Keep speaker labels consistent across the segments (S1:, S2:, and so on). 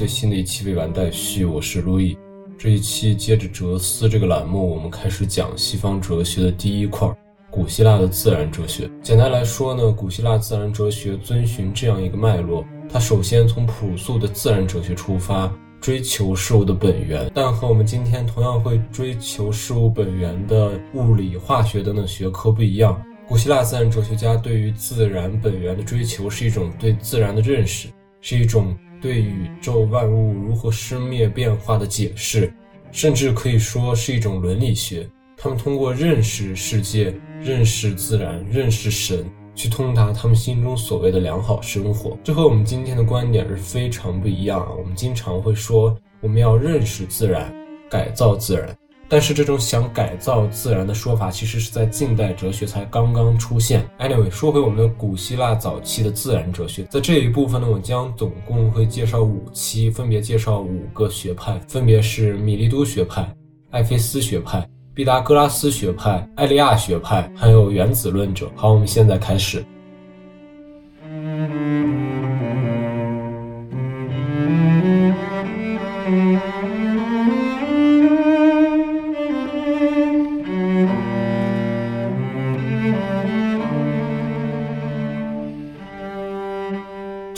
S1: 最新的一期《未完待续》，我是路易。这一期接着哲思这个栏目，我们开始讲西方哲学的第一块——古希腊的自然哲学。简单来说呢，古希腊自然哲学遵循这样一个脉络：它首先从朴素的自然哲学出发，追求事物的本源。但和我们今天同样会追求事物本源的物理、化学等等学科不一样，古希腊自然哲学家对于自然本源的追求是一种对自然的认识。是一种对宇宙万物如何生灭变化的解释，甚至可以说是一种伦理学。他们通过认识世界、认识自然、认识神，去通达他们心中所谓的良好生活。这和我们今天的观点是非常不一样啊。我们经常会说，我们要认识自然，改造自然。但是这种想改造自然的说法，其实是在近代哲学才刚刚出现。Anyway，说回我们的古希腊早期的自然哲学，在这一部分呢，我将总共会介绍五期，分别介绍五个学派，分别是米利都学派、艾菲斯学派、毕达哥拉斯学派、艾利亚学派，还有原子论者。好，我们现在开始。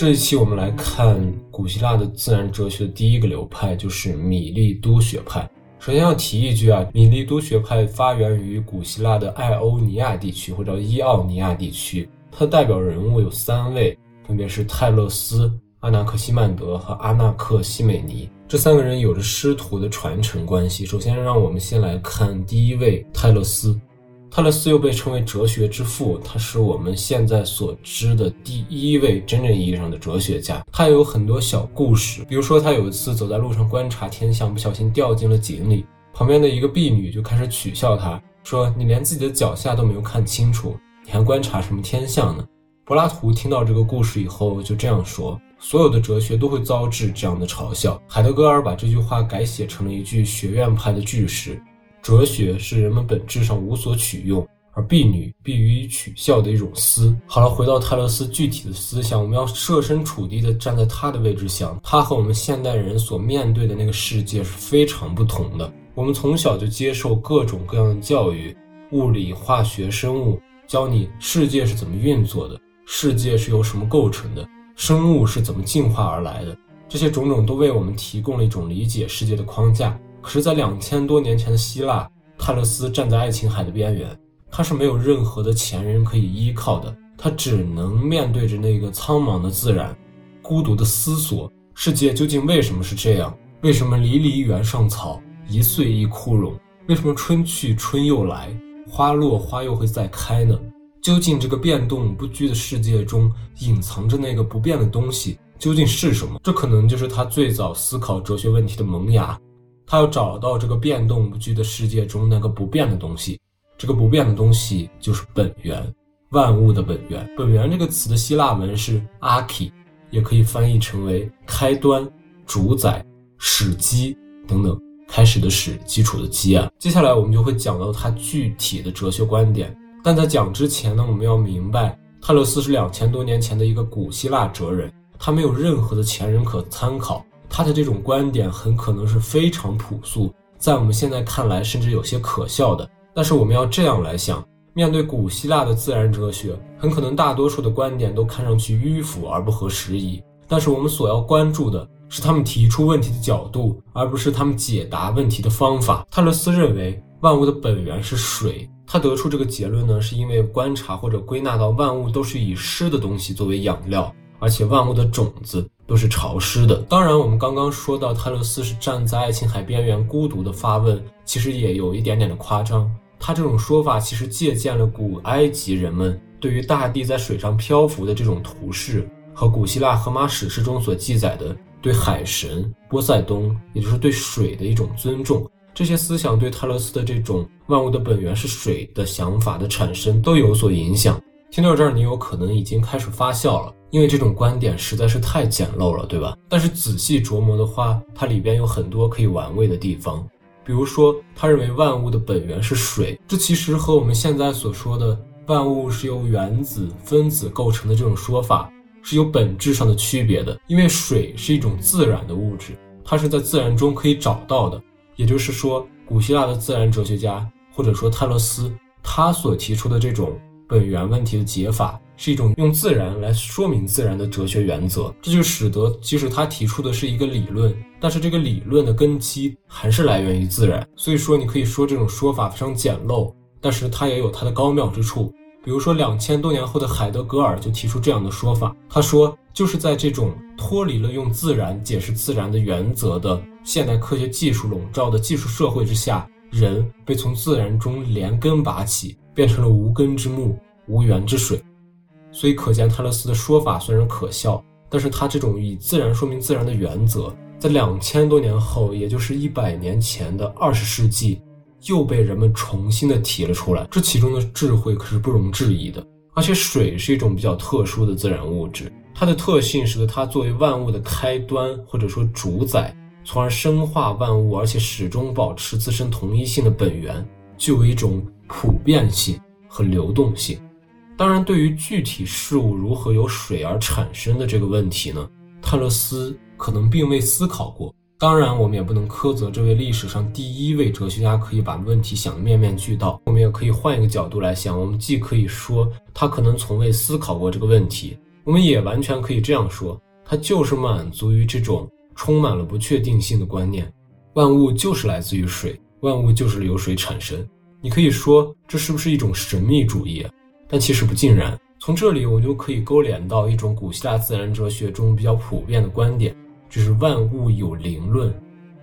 S1: 这一期我们来看古希腊的自然哲学的第一个流派，就是米利都学派。首先要提一句啊，米利都学派发源于古希腊的爱欧尼亚地区，或者伊奥尼亚地区。它的代表人物有三位，分别是泰勒斯、阿纳克西曼德和阿纳克西美尼。这三个人有着师徒的传承关系。首先，让我们先来看第一位泰勒斯。泰勒斯又被称为哲学之父，他是我们现在所知的第一位真正意义上的哲学家。他有很多小故事，比如说他有一次走在路上观察天象，不小心掉进了井里，旁边的一个婢女就开始取笑他，说：“你连自己的脚下都没有看清楚，你还观察什么天象呢？”柏拉图听到这个故事以后就这样说：“所有的哲学都会遭致这样的嘲笑。”海德格尔把这句话改写成了一句学院派的句式。哲学是人们本质上无所取用，而婢女必予以取笑的一种思。好了，回到泰勒斯具体的思想，我们要设身处地的站在他的位置想，他和我们现代人所面对的那个世界是非常不同的。我们从小就接受各种各样的教育，物理、化学、生物，教你世界是怎么运作的，世界是由什么构成的，生物是怎么进化而来的，这些种种都为我们提供了一种理解世界的框架。可是，在两千多年前的希腊，泰勒斯站在爱琴海的边缘，他是没有任何的前人可以依靠的，他只能面对着那个苍茫的自然，孤独的思索世界究竟为什么是这样？为什么离离原上草，一岁一枯荣？为什么春去春又来，花落花又会再开呢？究竟这个变动不居的世界中隐藏着那个不变的东西究竟是什么？这可能就是他最早思考哲学问题的萌芽。他要找到这个变动不居的世界中那个不变的东西，这个不变的东西就是本源，万物的本源。本源这个词的希腊文是 arche，也可以翻译成为开端、主宰、始基等等。开始的始，基础的基啊。接下来我们就会讲到他具体的哲学观点。但在讲之前呢，我们要明白，泰勒斯是两千多年前的一个古希腊哲人，他没有任何的前人可参考。他的这种观点很可能是非常朴素，在我们现在看来甚至有些可笑的。但是我们要这样来想：面对古希腊的自然哲学，很可能大多数的观点都看上去迂腐而不合时宜。但是我们所要关注的是他们提出问题的角度，而不是他们解答问题的方法。泰勒斯认为万物的本源是水，他得出这个结论呢，是因为观察或者归纳到万物都是以湿的东西作为养料，而且万物的种子。都是潮湿的。当然，我们刚刚说到泰勒斯是站在爱琴海边缘孤独的发问，其实也有一点点的夸张。他这种说法其实借鉴了古埃及人们对于大地在水上漂浮的这种图示，和古希腊荷马史诗中所记载的对海神波塞冬，也就是对水的一种尊重。这些思想对泰勒斯的这种万物的本源是水的想法的产生都有所影响。听到这儿，你有可能已经开始发笑了。因为这种观点实在是太简陋了，对吧？但是仔细琢磨的话，它里边有很多可以玩味的地方。比如说，他认为万物的本源是水，这其实和我们现在所说的万物是由原子、分子构成的这种说法是有本质上的区别的，因为水是一种自然的物质，它是在自然中可以找到的。也就是说，古希腊的自然哲学家或者说泰勒斯，他所提出的这种本源问题的解法，是一种用自然来说明自然的哲学原则。这就使得，即使他提出的是一个理论，但是这个理论的根基还是来源于自然。所以说，你可以说这种说法非常简陋，但是它也有它的高妙之处。比如说，两千多年后的海德格尔就提出这样的说法。他说，就是在这种脱离了用自然解释自然的原则的现代科学技术笼罩的技术社会之下，人被从自然中连根拔起，变成了无根之木、无源之水。所以，可见泰勒斯的说法虽然可笑，但是他这种以自然说明自然的原则，在两千多年后，也就是一百年前的二十世纪。又被人们重新的提了出来，这其中的智慧可是不容置疑的。而且水是一种比较特殊的自然物质，它的特性使得它作为万物的开端或者说主宰，从而生化万物，而且始终保持自身同一性的本源，具有一种普遍性和流动性。当然，对于具体事物如何由水而产生的这个问题呢，泰勒斯可能并未思考过。当然，我们也不能苛责这位历史上第一位哲学家可以把问题想得面面俱到。我们也可以换一个角度来想，我们既可以说他可能从未思考过这个问题，我们也完全可以这样说，他就是满足于这种充满了不确定性的观念：万物就是来自于水，万物就是由水产生。你可以说这是不是一种神秘主义？但其实不尽然。从这里，我就可以勾连到一种古希腊自然哲学中比较普遍的观点。就是万物有灵论，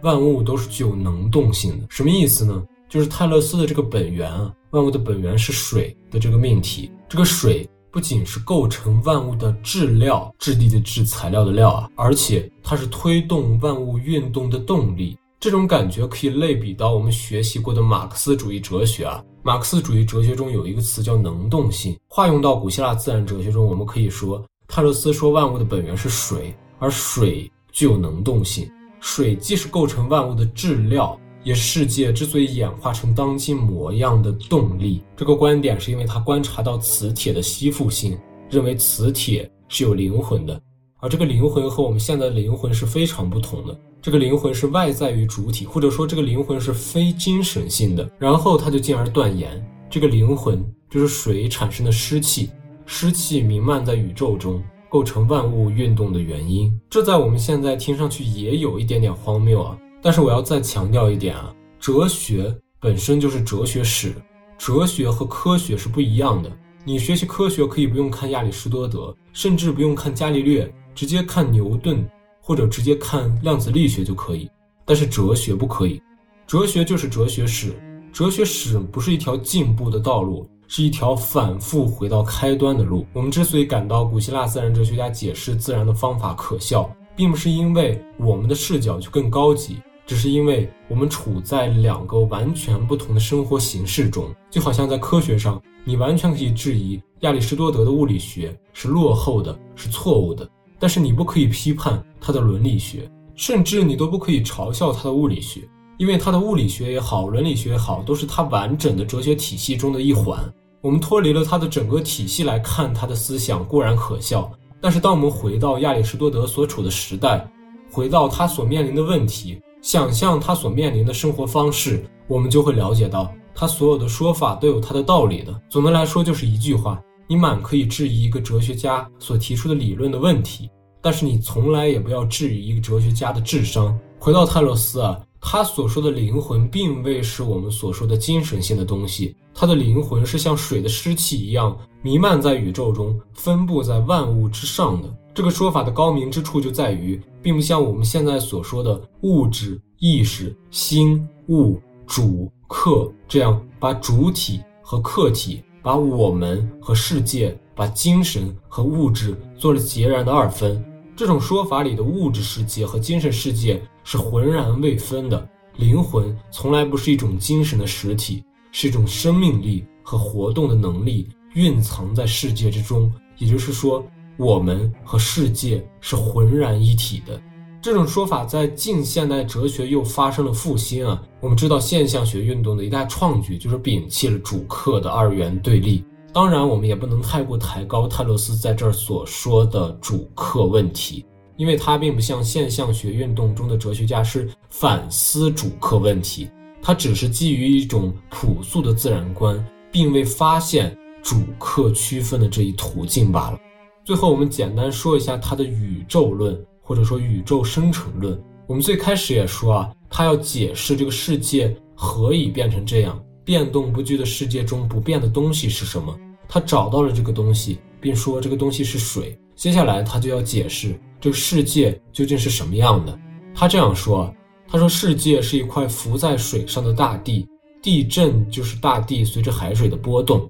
S1: 万物都是具有能动性的。什么意思呢？就是泰勒斯的这个本源啊，万物的本源是水的这个命题。这个水不仅是构成万物的质料，质地的质，材料的料啊，而且它是推动万物运动的动力。这种感觉可以类比到我们学习过的马克思主义哲学啊。马克思主义哲学中有一个词叫能动性，化用到古希腊自然哲学中，我们可以说泰勒斯说万物的本源是水，而水。具有能动性，水既是构成万物的质料，也是世界之所以演化成当今模样的动力。这个观点是因为他观察到磁铁的吸附性，认为磁铁是有灵魂的，而这个灵魂和我们现在的灵魂是非常不同的。这个灵魂是外在于主体，或者说这个灵魂是非精神性的。然后他就进而断言，这个灵魂就是水产生的湿气，湿气弥漫在宇宙中。构成万物运动的原因，这在我们现在听上去也有一点点荒谬啊。但是我要再强调一点啊，哲学本身就是哲学史，哲学和科学是不一样的。你学习科学可以不用看亚里士多德，甚至不用看伽利略，直接看牛顿或者直接看量子力学就可以。但是哲学不可以，哲学就是哲学史，哲学史不是一条进步的道路。是一条反复回到开端的路。我们之所以感到古希腊自然哲学家解释自然的方法可笑，并不是因为我们的视角就更高级，只是因为我们处在两个完全不同的生活形式中。就好像在科学上，你完全可以质疑亚里士多德的物理学是落后的，是错误的，但是你不可以批判他的伦理学，甚至你都不可以嘲笑他的物理学，因为他的物理学也好，伦理学也好，都是他完整的哲学体系中的一环。我们脱离了他的整个体系来看他的思想固然可笑，但是当我们回到亚里士多德所处的时代，回到他所面临的问题，想象他所面临的生活方式，我们就会了解到他所有的说法都有他的道理的。总的来说，就是一句话：你满可以质疑一个哲学家所提出的理论的问题，但是你从来也不要质疑一个哲学家的智商。回到泰勒斯啊。他所说的灵魂，并未是我们所说的精神性的东西。他的灵魂是像水的湿气一样弥漫在宇宙中，分布在万物之上的。这个说法的高明之处就在于，并不像我们现在所说的物质、意识、心、物、主、客这样，把主体和客体，把我们和世界，把精神和物质做了截然的二分。这种说法里的物质世界和精神世界是浑然未分的。灵魂从来不是一种精神的实体，是一种生命力和活动的能力蕴藏在世界之中。也就是说，我们和世界是浑然一体的。这种说法在近现代哲学又发生了复兴啊！我们知道，现象学运动的一大创举就是摒弃了主客的二元对立。当然，我们也不能太过抬高泰勒斯在这儿所说的主客问题，因为他并不像现象学运动中的哲学家是反思主客问题，他只是基于一种朴素的自然观，并未发现主客区分的这一途径罢了。最后，我们简单说一下他的宇宙论，或者说宇宙生成论。我们最开始也说啊，他要解释这个世界何以变成这样。变动不居的世界中不变的东西是什么？他找到了这个东西，并说这个东西是水。接下来他就要解释这个世界究竟是什么样的。他这样说：“他说世界是一块浮在水上的大地，地震就是大地随着海水的波动。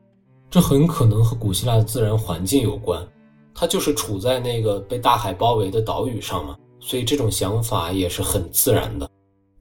S1: 这很可能和古希腊的自然环境有关。他就是处在那个被大海包围的岛屿上嘛，所以这种想法也是很自然的。”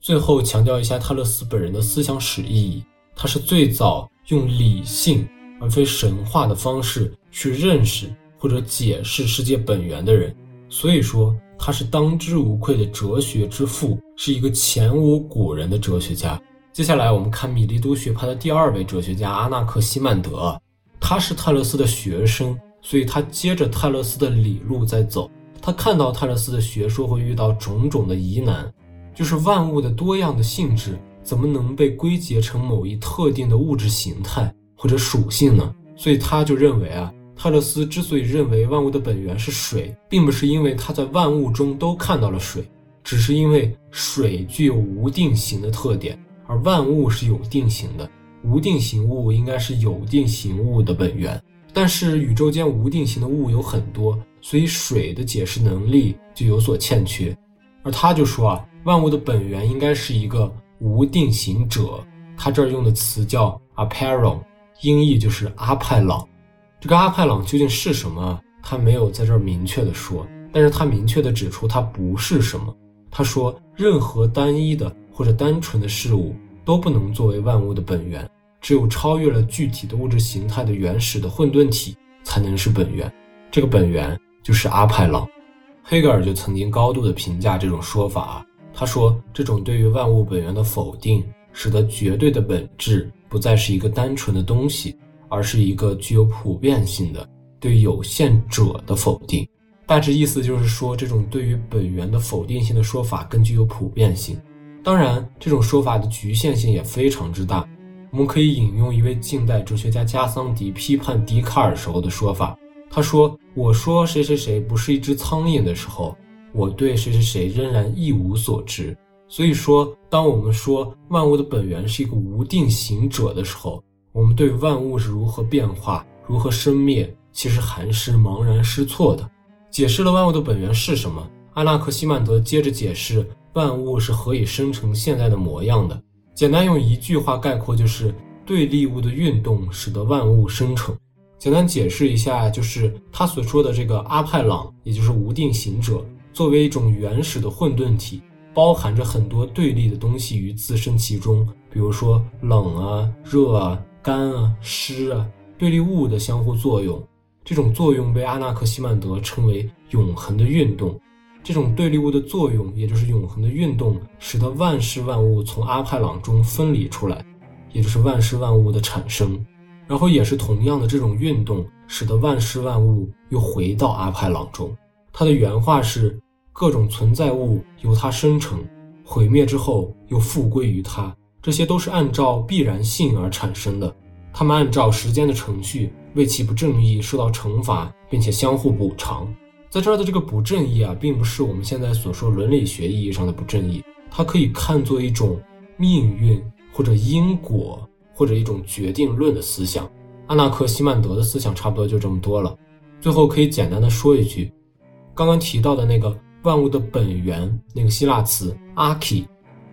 S1: 最后强调一下泰勒斯本人的思想史意义。他是最早用理性而非神话的方式去认识或者解释世界本源的人，所以说他是当之无愧的哲学之父，是一个前无古人的哲学家。接下来我们看米利都学派的第二位哲学家阿纳克西曼德，他是泰勒斯的学生，所以他接着泰勒斯的理路在走。他看到泰勒斯的学说会遇到种种的疑难，就是万物的多样的性质。怎么能被归结成某一特定的物质形态或者属性呢？所以他就认为啊，泰勒斯之所以认为万物的本源是水，并不是因为他在万物中都看到了水，只是因为水具有无定型的特点，而万物是有定型的，无定型物应该是有定型物的本源。但是宇宙间无定型的物有很多，所以水的解释能力就有所欠缺。而他就说啊，万物的本源应该是一个。无定型者，他这儿用的词叫 apparel，音译就是阿派朗。这个阿派朗究竟是什么？他没有在这儿明确的说，但是他明确的指出它不是什么。他说，任何单一的或者单纯的事物都不能作为万物的本源，只有超越了具体的物质形态的原始的混沌体才能是本源。这个本源就是阿派朗。黑格尔就曾经高度的评价这种说法。他说：“这种对于万物本源的否定，使得绝对的本质不再是一个单纯的东西，而是一个具有普遍性的对有限者的否定。大致意思就是说，这种对于本源的否定性的说法更具有普遍性。当然，这种说法的局限性也非常之大。我们可以引用一位近代哲学家加桑迪批判笛卡尔时候的说法。他说：‘我说谁谁谁不是一只苍蝇的时候。’”我对谁谁谁仍然一无所知，所以说，当我们说万物的本源是一个无定型者的时候，我们对万物是如何变化、如何生灭，其实还是茫然失措的。解释了万物的本源是什么，阿纳克西曼德接着解释万物是何以生成现在的模样的。简单用一句话概括，就是对立物的运动使得万物生成。简单解释一下，就是他所说的这个阿派朗，也就是无定型者。作为一种原始的混沌体，包含着很多对立的东西于自身其中，比如说冷啊、热啊、干啊、湿啊，对立物的相互作用。这种作用被阿纳克西曼德称为永恒的运动。这种对立物的作用，也就是永恒的运动，使得万事万物从阿派朗中分离出来，也就是万事万物的产生。然后也是同样的这种运动，使得万事万物又回到阿派朗中。他的原话是。各种存在物由它生成，毁灭之后又复归于它，这些都是按照必然性而产生的。它们按照时间的程序为其不正义受到惩罚，并且相互补偿。在这儿的这个不正义啊，并不是我们现在所说伦理学意义上的不正义，它可以看作一种命运或者因果或者一种决定论的思想。阿纳克西曼德的思想差不多就这么多了。最后可以简单的说一句，刚刚提到的那个。万物的本源那个希腊词 arche，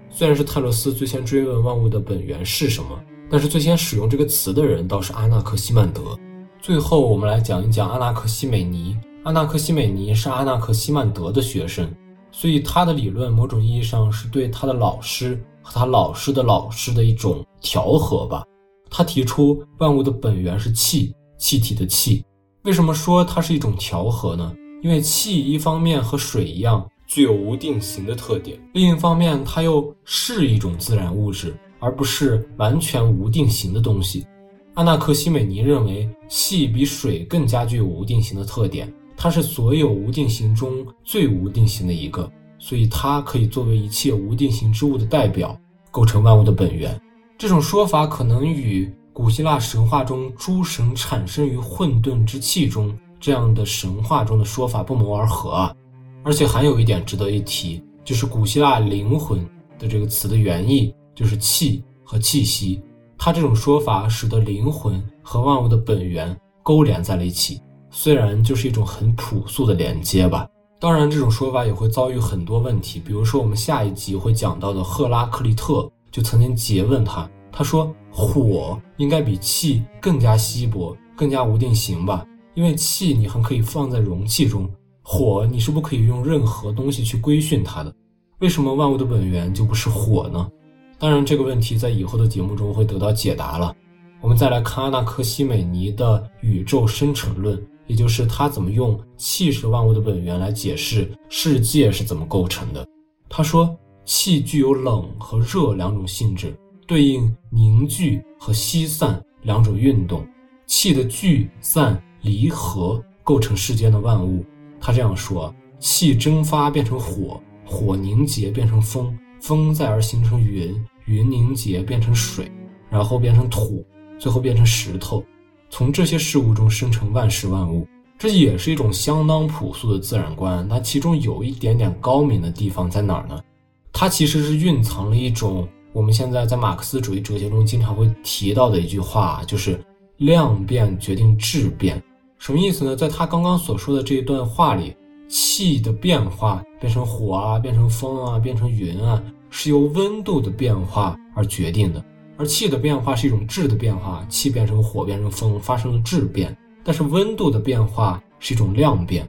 S1: 虽然是泰勒斯最先追问万物的本源是什么，但是最先使用这个词的人倒是阿纳克西曼德。最后，我们来讲一讲阿纳克西美尼。阿纳克西美尼是阿纳克西曼德的学生，所以他的理论某种意义上是对他的老师和他老师的老师的一种调和吧。他提出万物的本源是气，气体的气。为什么说它是一种调和呢？因为气一方面和水一样具有无定型的特点，另一方面它又是一种自然物质，而不是完全无定型的东西。阿纳克西美尼认为气比水更加具有无定型的特点，它是所有无定型中最无定型的一个，所以它可以作为一切无定型之物的代表，构成万物的本源。这种说法可能与古希腊神话中诸神产生于混沌之气中这样的神话中的说法不谋而合啊！而且还有一点值得一提，就是古希腊灵魂的这个词的原意就是气和气息。它这种说法使得灵魂和万物的本源勾连在了一起，虽然就是一种很朴素的连接吧。当然，这种说法也会遭遇很多问题，比如说我们下一集会讲到的赫拉克利特就曾经诘问他，他说火应该比气更加稀薄，更加无定型吧？因为气你还可以放在容器中，火你是不可以用任何东西去规训它的。为什么万物的本源就不是火呢？当然，这个问题在以后的节目中会得到解答了。我们再来看阿纳克西美尼的宇宙生成论，也就是他怎么用气是万物的本源来解释世界是怎么构成的。他说，气具有冷和热两种性质，对应凝聚和稀散两种运动。气的聚散离合构成世间的万物。他这样说：气蒸发变成火，火凝结变成风。风再而形成云，云凝结变成水，然后变成土，最后变成石头。从这些事物中生成万事万物，这也是一种相当朴素的自然观。那其中有一点点高明的地方在哪儿呢？它其实是蕴藏了一种我们现在在马克思主义哲学中经常会提到的一句话，就是量变决定质变。什么意思呢？在他刚刚所说的这一段话里，气的变化变成火啊，变成风啊，变成云啊。是由温度的变化而决定的，而气的变化是一种质的变化，气变成火，变成风，发生了质变。但是温度的变化是一种量变。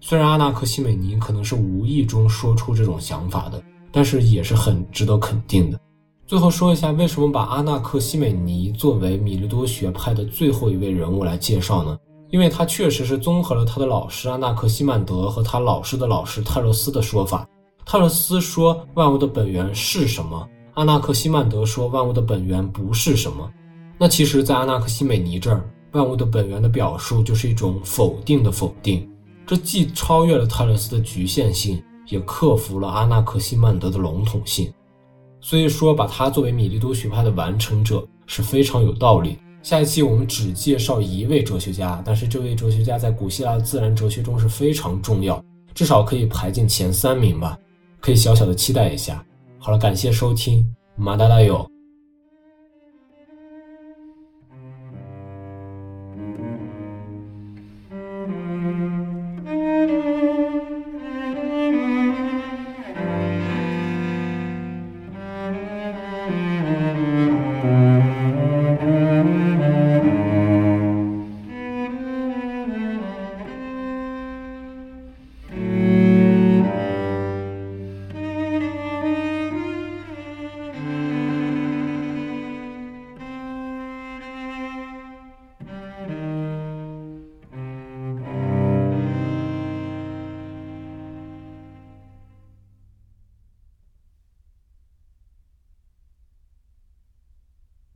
S1: 虽然阿纳克西美尼可能是无意中说出这种想法的，但是也是很值得肯定的。最后说一下，为什么把阿纳克西美尼作为米利多学派的最后一位人物来介绍呢？因为他确实是综合了他的老师阿纳克西曼德和他老师的老师泰勒斯的说法。泰勒斯说万物的本源是什么？阿纳克西曼德说万物的本源不是什么。那其实，在阿纳克西美尼这儿，万物的本源的表述就是一种否定的否定。这既超越了泰勒斯的局限性，也克服了阿纳克西曼德的笼统性。所以说，把他作为米利都学派的完成者是非常有道理。下一期我们只介绍一位哲学家，但是这位哲学家在古希腊自然哲学中是非常重要，至少可以排进前三名吧。可以小小的期待一下。好了，感谢收听，马达达友。